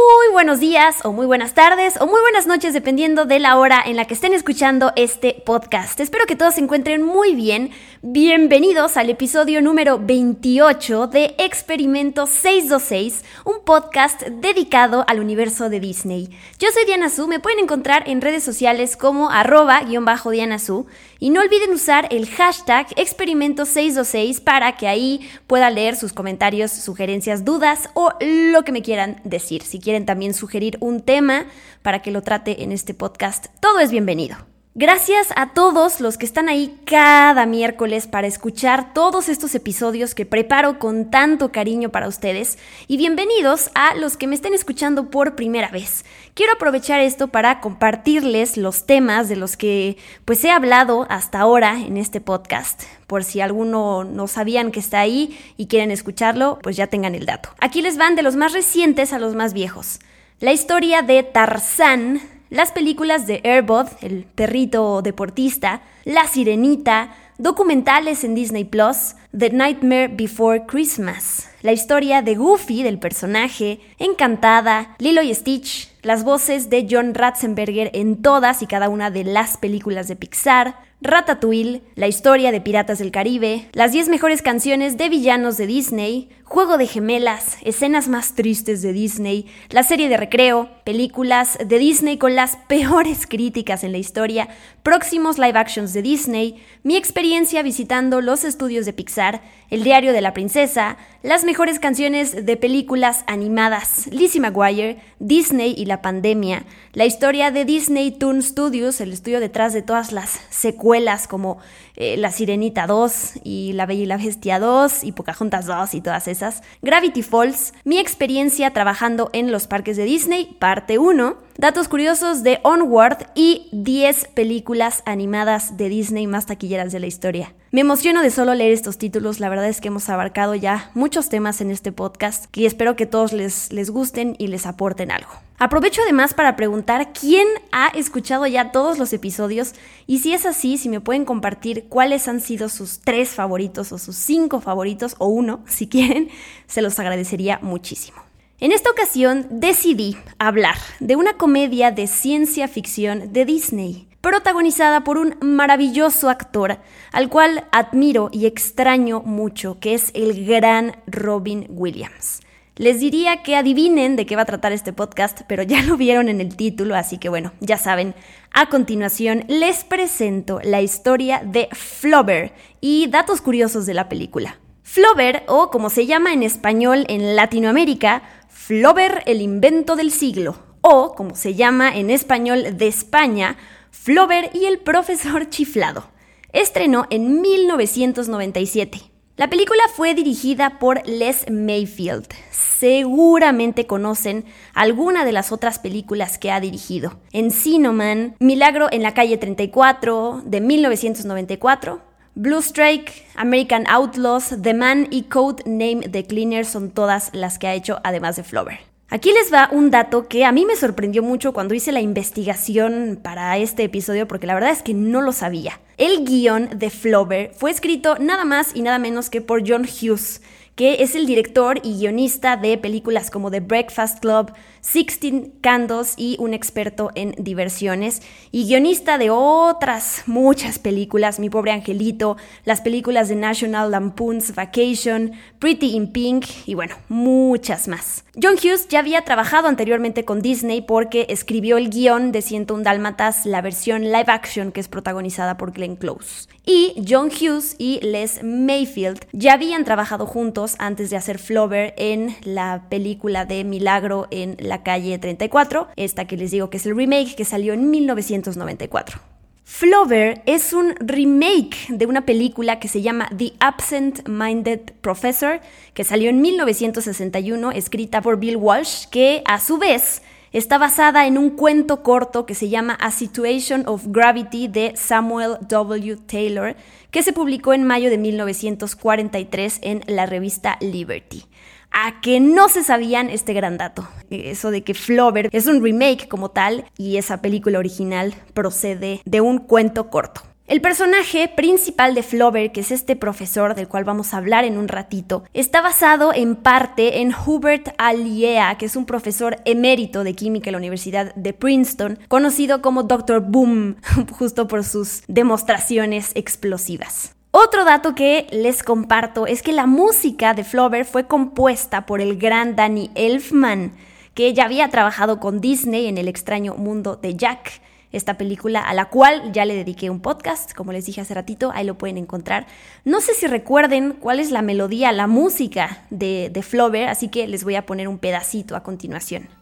Muy buenos días o muy buenas tardes o muy buenas noches dependiendo de la hora en la que estén escuchando este podcast. Espero que todos se encuentren muy bien. Bienvenidos al episodio número 28 de Experimento 626, un podcast dedicado al universo de Disney. Yo soy Diana Su, me pueden encontrar en redes sociales como arroba guion bajo Diana Su y no olviden usar el hashtag Experimento 626 para que ahí pueda leer sus comentarios, sugerencias, dudas o lo que me quieran decir. Si quieren también sugerir un tema para que lo trate en este podcast, todo es bienvenido. Gracias a todos los que están ahí cada miércoles para escuchar todos estos episodios que preparo con tanto cariño para ustedes y bienvenidos a los que me estén escuchando por primera vez. Quiero aprovechar esto para compartirles los temas de los que pues he hablado hasta ahora en este podcast. Por si alguno no sabían que está ahí y quieren escucharlo, pues ya tengan el dato. Aquí les van de los más recientes a los más viejos. La historia de Tarzán las películas de Airbud, el perrito deportista, La Sirenita, documentales en Disney Plus, The Nightmare Before Christmas, la historia de Goofy, del personaje, Encantada, Lilo y Stitch, las voces de John Ratzenberger en todas y cada una de las películas de Pixar, Ratatouille, la historia de Piratas del Caribe, las 10 mejores canciones de villanos de Disney, Juego de Gemelas, escenas más tristes de Disney, la serie de recreo, películas de Disney con las peores críticas en la historia, próximos live actions de Disney, mi experiencia visitando los estudios de Pixar, el diario de la princesa, las mejores canciones de películas animadas, Lizzie McGuire, Disney y la pandemia, la historia de Disney Toon Studios, el estudio detrás de todas las secuelas como eh, La Sirenita 2 y La Bella y la Bestia 2 y Pocahontas 2 y todas esas, Gravity Falls, mi experiencia trabajando en los parques de Disney, parte 1, datos curiosos de Onward y 10 películas animadas de Disney más taquilleras de la historia. Me emociono de solo leer estos títulos, la verdad es que hemos abarcado ya muchos temas en este podcast y espero que todos les, les gusten y les aporten algo. Aprovecho además para preguntar quién ha escuchado ya todos los episodios y si es así, si me pueden compartir cuáles han sido sus tres favoritos o sus cinco favoritos o uno, si quieren, se los agradecería muchísimo. En esta ocasión decidí hablar de una comedia de ciencia ficción de Disney protagonizada por un maravilloso actor al cual admiro y extraño mucho, que es el gran Robin Williams. Les diría que adivinen de qué va a tratar este podcast, pero ya lo vieron en el título, así que bueno, ya saben. A continuación les presento la historia de Flover y datos curiosos de la película. Flover, o como se llama en español en Latinoamérica, Flover el invento del siglo, o como se llama en español de España, Flover y el profesor chiflado. Estrenó en 1997. La película fue dirigida por Les Mayfield. Seguramente conocen alguna de las otras películas que ha dirigido. Encino Man, Milagro en la calle 34 de 1994, Blue Strike, American Outlaws, The Man y Code Name The Cleaner son todas las que ha hecho además de Flover. Aquí les va un dato que a mí me sorprendió mucho cuando hice la investigación para este episodio porque la verdad es que no lo sabía. El guion de Flover fue escrito nada más y nada menos que por John Hughes, que es el director y guionista de películas como The Breakfast Club, Sixteen Candles y un experto en diversiones, y guionista de otras muchas películas, Mi pobre angelito, las películas de National Lampoon's Vacation, Pretty in Pink y bueno, muchas más. John Hughes ya había trabajado anteriormente con Disney porque escribió el guion de 101 Dálmatas, la versión live action que es protagonizada por Glenn Close. Y John Hughes y Les Mayfield ya habían trabajado juntos antes de hacer Flover en la película de Milagro en la calle 34, esta que les digo que es el remake que salió en 1994. Flover es un remake de una película que se llama The Absent Minded Professor, que salió en 1961, escrita por Bill Walsh, que a su vez Está basada en un cuento corto que se llama A Situation of Gravity de Samuel W. Taylor, que se publicó en mayo de 1943 en la revista Liberty a que no se sabían este gran dato. Eso de que Flover es un remake como tal y esa película original procede de un cuento corto. El personaje principal de Flover, que es este profesor del cual vamos a hablar en un ratito, está basado en parte en Hubert Aliea, que es un profesor emérito de química en la Universidad de Princeton, conocido como Dr. Boom, justo por sus demostraciones explosivas. Otro dato que les comparto es que la música de Flover fue compuesta por el gran Danny Elfman, que ya había trabajado con Disney en El extraño mundo de Jack, esta película a la cual ya le dediqué un podcast, como les dije hace ratito, ahí lo pueden encontrar. No sé si recuerden cuál es la melodía, la música de, de Flover, así que les voy a poner un pedacito a continuación.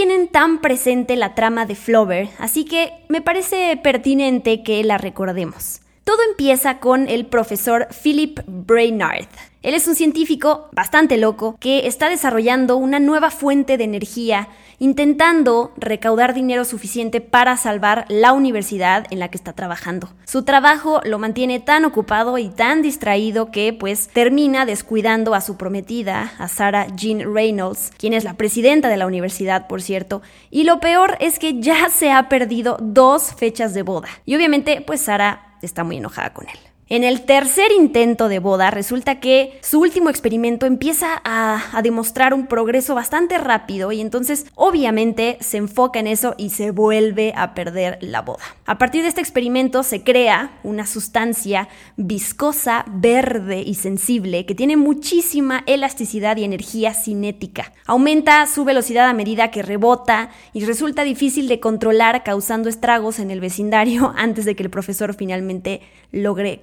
Tienen tan presente la trama de Flover, así que me parece pertinente que la recordemos. Todo empieza con el profesor Philip Brainard, él es un científico bastante loco que está desarrollando una nueva fuente de energía, intentando recaudar dinero suficiente para salvar la universidad en la que está trabajando. Su trabajo lo mantiene tan ocupado y tan distraído que pues termina descuidando a su prometida, a Sarah Jean Reynolds, quien es la presidenta de la universidad, por cierto, y lo peor es que ya se ha perdido dos fechas de boda. Y obviamente pues Sarah está muy enojada con él. En el tercer intento de boda resulta que su último experimento empieza a, demostrar un progreso bastante rápido y entonces obviamente se enfoca en eso y se vuelve a perder la boda. A partir de este experimento se crea una sustancia viscosa, verde y sensible que tiene muchísima elasticidad y energía cinética. Aumenta su velocidad a medida que rebota y resulta difícil de controlar causando estragos en el vecindario antes de que el profesor finalmente logre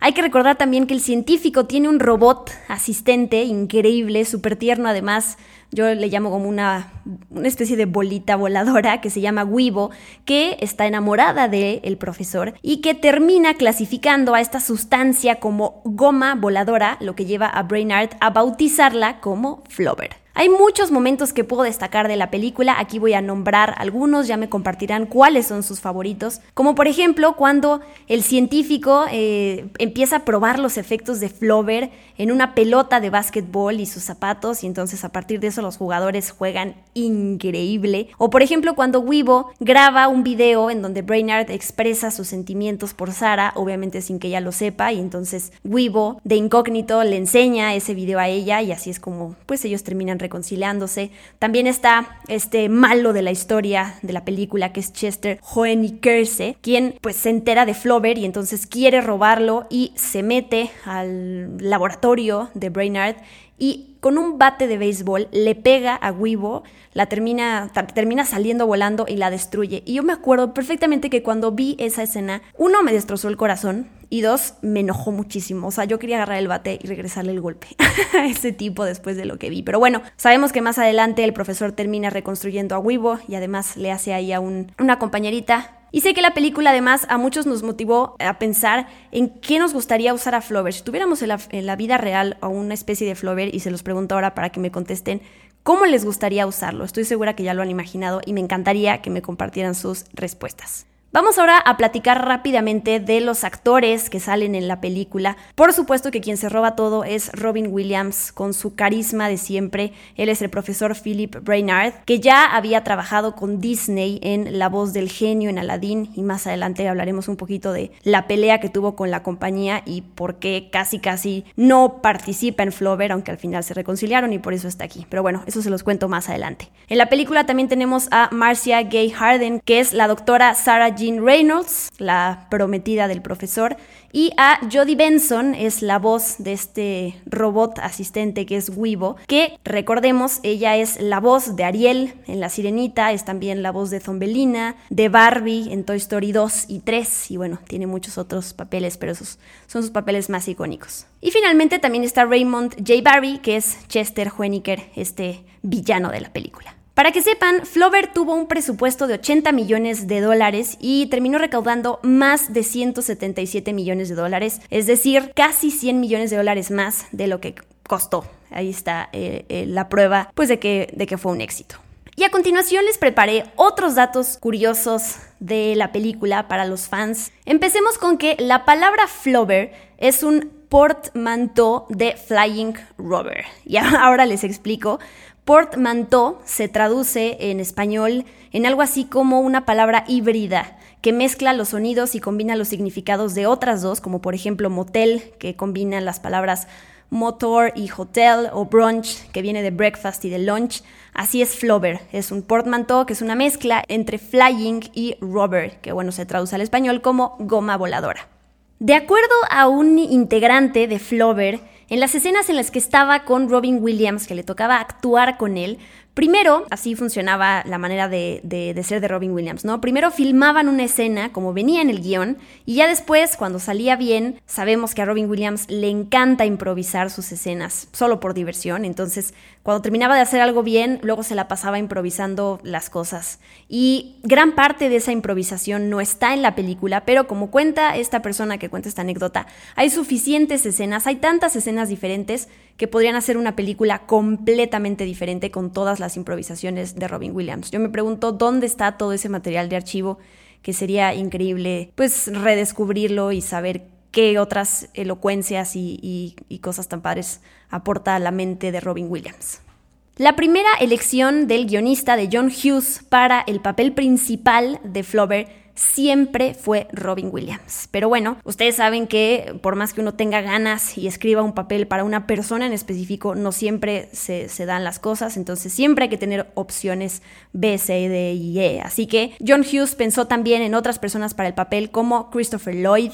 Hay que recordar también que el científico tiene un robot asistente increíble, súper tierno además. Yo le llamo como una, una, especie de bolita voladora que se llama Wibo, que está enamorada del profesor y que termina clasificando a esta sustancia como goma voladora, lo que lleva a Brainard a bautizarla como Flover. Hay muchos momentos que puedo destacar de la película, aquí voy a nombrar algunos, ya me compartirán cuáles son sus favoritos, como por ejemplo cuando el científico eh, empieza a probar los efectos de Flover en una pelota de básquetbol y sus zapatos y entonces a partir de eso los jugadores juegan increíble, o por ejemplo cuando Weibo graba un video en donde Brainard expresa sus sentimientos por Sara, obviamente sin que ella lo sepa, y entonces Weibo de incógnito le enseña ese video a ella y así es como pues ellos terminan reconciliándose. También está este malo de la historia de la película que es Chester Hoenikerse, quien pues se entera de Flover y entonces quiere robarlo y se mete al laboratorio de Brainard y con un bate de béisbol le pega a Weibo, la termina, termina saliendo volando y la destruye. Y yo me acuerdo perfectamente que cuando vi esa escena, uno, me destrozó el corazón y dos, me enojó muchísimo. O sea, yo quería agarrar el bate y regresarle el golpe a ese tipo después de lo que vi. Pero bueno, sabemos que más adelante el profesor termina reconstruyendo a Weibo y además le hace ahí a una compañerita y sé que la película además a muchos nos motivó a pensar en qué nos gustaría usar a Flover. Si tuviéramos en la, vida real a una especie de Flover, y se los pregunto ahora para que me contesten, ¿cómo les gustaría usarlo? Estoy segura que ya lo han imaginado y me encantaría que me compartieran sus respuestas. Vamos ahora a platicar rápidamente de los actores que salen en la película. Por supuesto que quien se roba todo es Robin Williams, con su carisma de siempre. Él es el profesor Philip Brainard, que ya había trabajado con Disney en La voz del genio en Aladdin, y más adelante hablaremos un poquito de la pelea que tuvo con la compañía y por qué casi casi no participa en Flover, aunque al final se reconciliaron y por eso está aquí. Pero bueno, eso se los cuento más adelante. En la película también tenemos a Marcia Gay Harden, que es la doctora Sarah Jean Reynolds, la prometida del profesor, y a Jodie Benson, es la voz de este robot asistente que es Weibo, que recordemos, ella es la voz de Ariel en La Sirenita, es también la voz de Zombelina, de Barbie en Toy Story 2 y 3, y bueno, tiene muchos otros papeles, pero esos son sus papeles más icónicos. Y finalmente también está Raymond J. Barry, que es Chester Hoeniker, este villano de la película. Para que sepan, Flover tuvo un presupuesto de 80 millones de dólares y terminó recaudando más de 177 millones de dólares, es decir, casi 100 millones de dólares más de lo que costó. Ahí está eh, eh, la prueba pues, de, que, de que fue un éxito. Y a continuación les preparé otros datos curiosos de la película para los fans. Empecemos con que la palabra Flover es un portmanteau de Flying Rover. Y ahora les explico. Portmanteau se traduce en español en algo así como una palabra híbrida que mezcla los sonidos y combina los significados de otras dos, como por ejemplo motel, que combina las palabras motor y hotel, o brunch, que viene de breakfast y de lunch. Así es Flover, es un portmanteau que es una mezcla entre flying y rover, que bueno, se traduce al español como goma voladora. De acuerdo a un integrante de Flover, en las escenas en las que estaba con Robin Williams, que le tocaba actuar con él, Primero, así funcionaba la manera de, ser de Robin Williams, ¿no? Primero filmaban una escena como venía en el guion y ya después, cuando salía bien, sabemos que a Robin Williams le encanta improvisar sus escenas solo por diversión, entonces cuando terminaba de hacer algo bien, luego se la pasaba improvisando las cosas. Y gran parte de esa improvisación no está en la película, pero como cuenta esta persona que cuenta esta anécdota, hay suficientes escenas, hay tantas escenas diferentes que podrían hacer una película completamente diferente con todas las improvisaciones de Robin Williams. Yo me pregunto dónde está todo ese material de archivo que sería increíble pues redescubrirlo y saber qué otras elocuencias y, y cosas tan padres aporta a la mente de Robin Williams. La primera elección del guionista de John Hughes para el papel principal de Flover siempre fue Robin Williams. Pero bueno, ustedes saben que por más que uno tenga ganas y escriba un papel para una persona en específico, no siempre se, dan las cosas, entonces siempre hay que tener opciones B, C, D y E. Así que John Hughes pensó también en otras personas para el papel como Christopher Lloyd,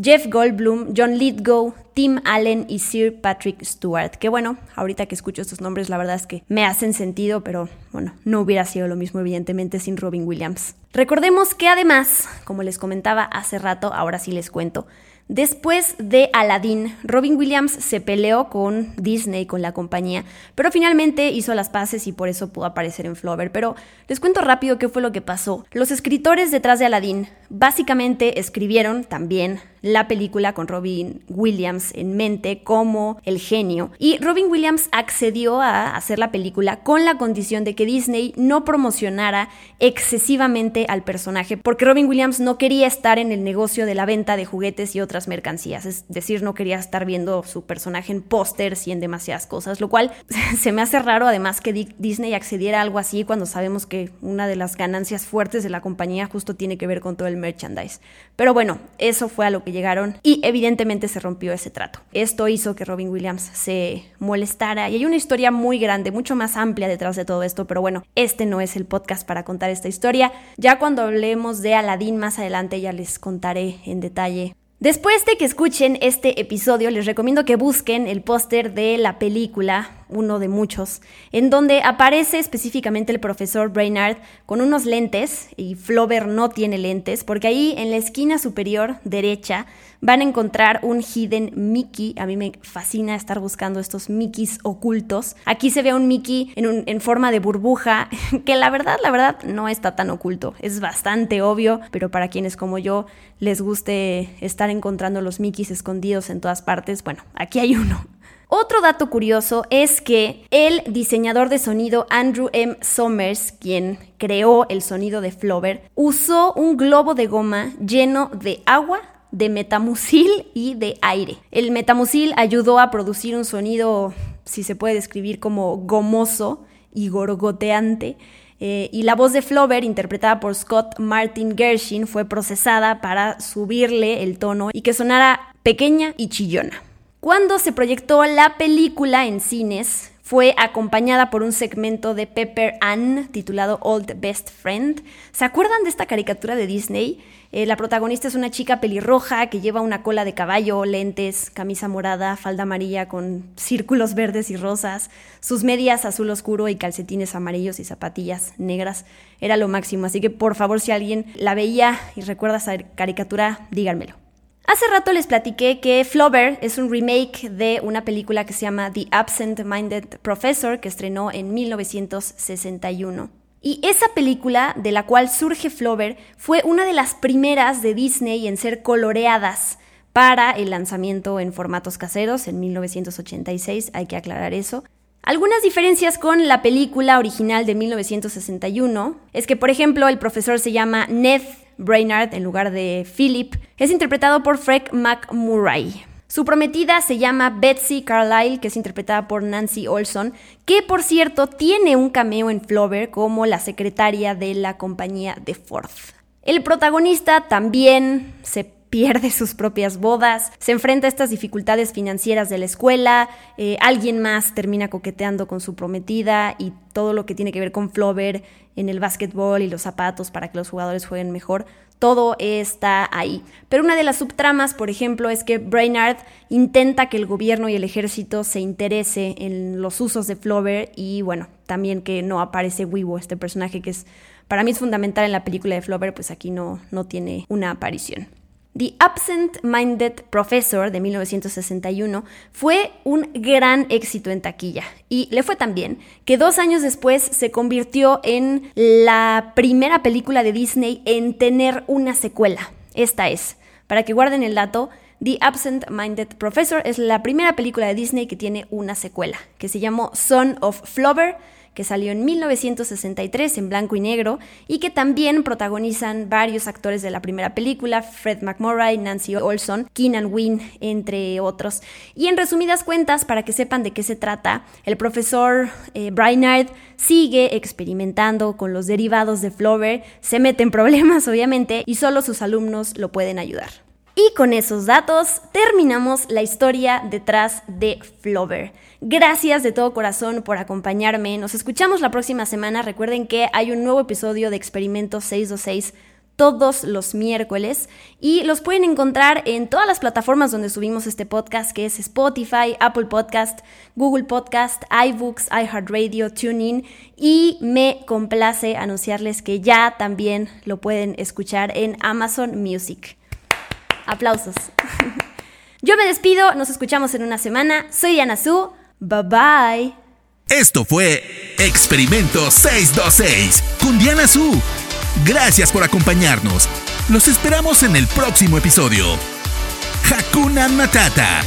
Jeff Goldblum, John Lithgow, Tim Allen y Sir Patrick Stewart. Que bueno, ahorita que escucho estos nombres, la verdad es que me hacen sentido, pero bueno, no hubiera sido lo mismo, evidentemente, sin Robin Williams. Recordemos que además, como les comentaba hace rato, ahora sí les cuento, Después de Aladdin, Robin Williams se peleó con Disney, con la compañía, pero finalmente hizo las paces y por eso pudo aparecer en Flover. Pero les cuento rápido qué fue lo que pasó. Los escritores detrás de Aladdin básicamente escribieron también la película con Robin Williams en mente como el genio. Y Robin Williams accedió a hacer la película con la condición de que Disney no promocionara excesivamente al personaje, porque Robin Williams no quería estar en el negocio de la venta de juguetes y otras mercancías, es decir, no quería estar viendo su personaje en pósters y en demasiadas cosas, lo cual se me hace raro además que Disney accediera a algo así cuando sabemos que una de las ganancias fuertes de la compañía justo tiene que ver con todo el merchandise. Pero bueno, eso fue a lo que llegaron y evidentemente se rompió ese trato. Esto hizo que Robin Williams se molestara y hay una historia muy grande, mucho más amplia detrás de todo esto, pero bueno, este no es el podcast para contar esta historia. Ya cuando hablemos de Aladdin más adelante ya les contaré en detalle Después de que escuchen este episodio, les recomiendo que busquen el póster de la película, uno de muchos, en donde aparece específicamente el profesor Brainard con unos lentes y Flover no tiene lentes, porque ahí en la esquina superior derecha van a encontrar un hidden Mickey. A mí me fascina estar buscando estos Mickeys ocultos. Aquí se ve un Mickey en, en forma de burbuja, que la verdad, la verdad, no está tan oculto. Es bastante obvio, pero para quienes como yo les guste estar encontrando los Mickeys escondidos en todas partes, bueno, aquí hay uno. Otro dato curioso es que el diseñador de sonido Andrew M. Somers, quien creó el sonido de Flover, usó un globo de goma lleno de agua de metamucil y de aire. El metamucil ayudó a producir un sonido, si se puede describir como gomoso y gorgoteante, eh, y la voz de Flover, interpretada por Scott Martin Gershin, fue procesada para subirle el tono y que sonara pequeña y chillona. Cuando se proyectó la película en cines, fue acompañada por un segmento de Pepper Ann titulado Old Best Friend. ¿Se acuerdan de esta caricatura de Disney? Eh, la protagonista es una chica pelirroja que lleva una cola de caballo, lentes, camisa morada, falda amarilla con círculos verdes y rosas, sus medias azul oscuro y calcetines amarillos y zapatillas negras. Era lo máximo, así que por favor si alguien la veía y recuerda esa caricatura, díganmelo. Hace rato les platiqué que Flover es un remake de una película que se llama The Absent Minded Professor, que estrenó en 1961. Y esa película, de la cual surge Flover, fue una de las primeras de Disney en ser coloreadas para el lanzamiento en formatos caseros en 1986, hay que aclarar eso. Algunas diferencias con la película original de 1961 es que, por ejemplo, el profesor se llama Ned Brainard en lugar de Philip, es interpretado por Fred McMurray. Su prometida se llama Betsy Carlyle, que es interpretada por Nancy Olson, que por cierto tiene un cameo en Flover como la secretaria de la compañía de Ford. El protagonista también se pierde sus propias bodas, se enfrenta a estas dificultades financieras de la escuela, eh, alguien más termina coqueteando con su prometida y todo lo que tiene que ver con Flover en el básquetbol y los zapatos para que los jugadores jueguen mejor. Todo está ahí. Pero una de las subtramas, por ejemplo, es que Brainard intenta que el gobierno y el ejército se interese en los usos de Flover y bueno, también que no aparece Wiwo, este personaje que es para mí es fundamental en la película de Flover, pues aquí no, no tiene una aparición. The Absent Minded Professor de 1961 fue un gran éxito en taquilla y le fue tan bien que dos años después se convirtió en la primera película de Disney en tener una secuela. Esta es, para que guarden el dato, The Absent Minded Professor es la primera película de Disney que tiene una secuela, que se llamó Son of Flover que salió en 1963 en blanco y negro y que también protagonizan varios actores de la primera película, Fred McMurray, Nancy Olson, Keenan Wynn, entre otros. Y en resumidas cuentas, para que sepan de qué se trata, el profesor eh, Brainard sigue experimentando con los derivados de Flover, se mete en problemas obviamente y solo sus alumnos lo pueden ayudar. Y con esos datos terminamos la historia detrás de Flover. Gracias de todo corazón por acompañarme. Nos escuchamos la próxima semana. Recuerden que hay un nuevo episodio de Experimento 626 todos los miércoles y los pueden encontrar en todas las plataformas donde subimos este podcast, que es Spotify, Apple Podcast, Google Podcast, iBooks, iHeartRadio, TuneIn y me complace anunciarles que ya también lo pueden escuchar en Amazon Music. Aplausos. Yo me despido, nos escuchamos en una semana. Soy Diana Su. Bye bye. Esto fue Experimento 626 con Diana Su. Gracias por acompañarnos. Los esperamos en el próximo episodio. Hakuna Matata.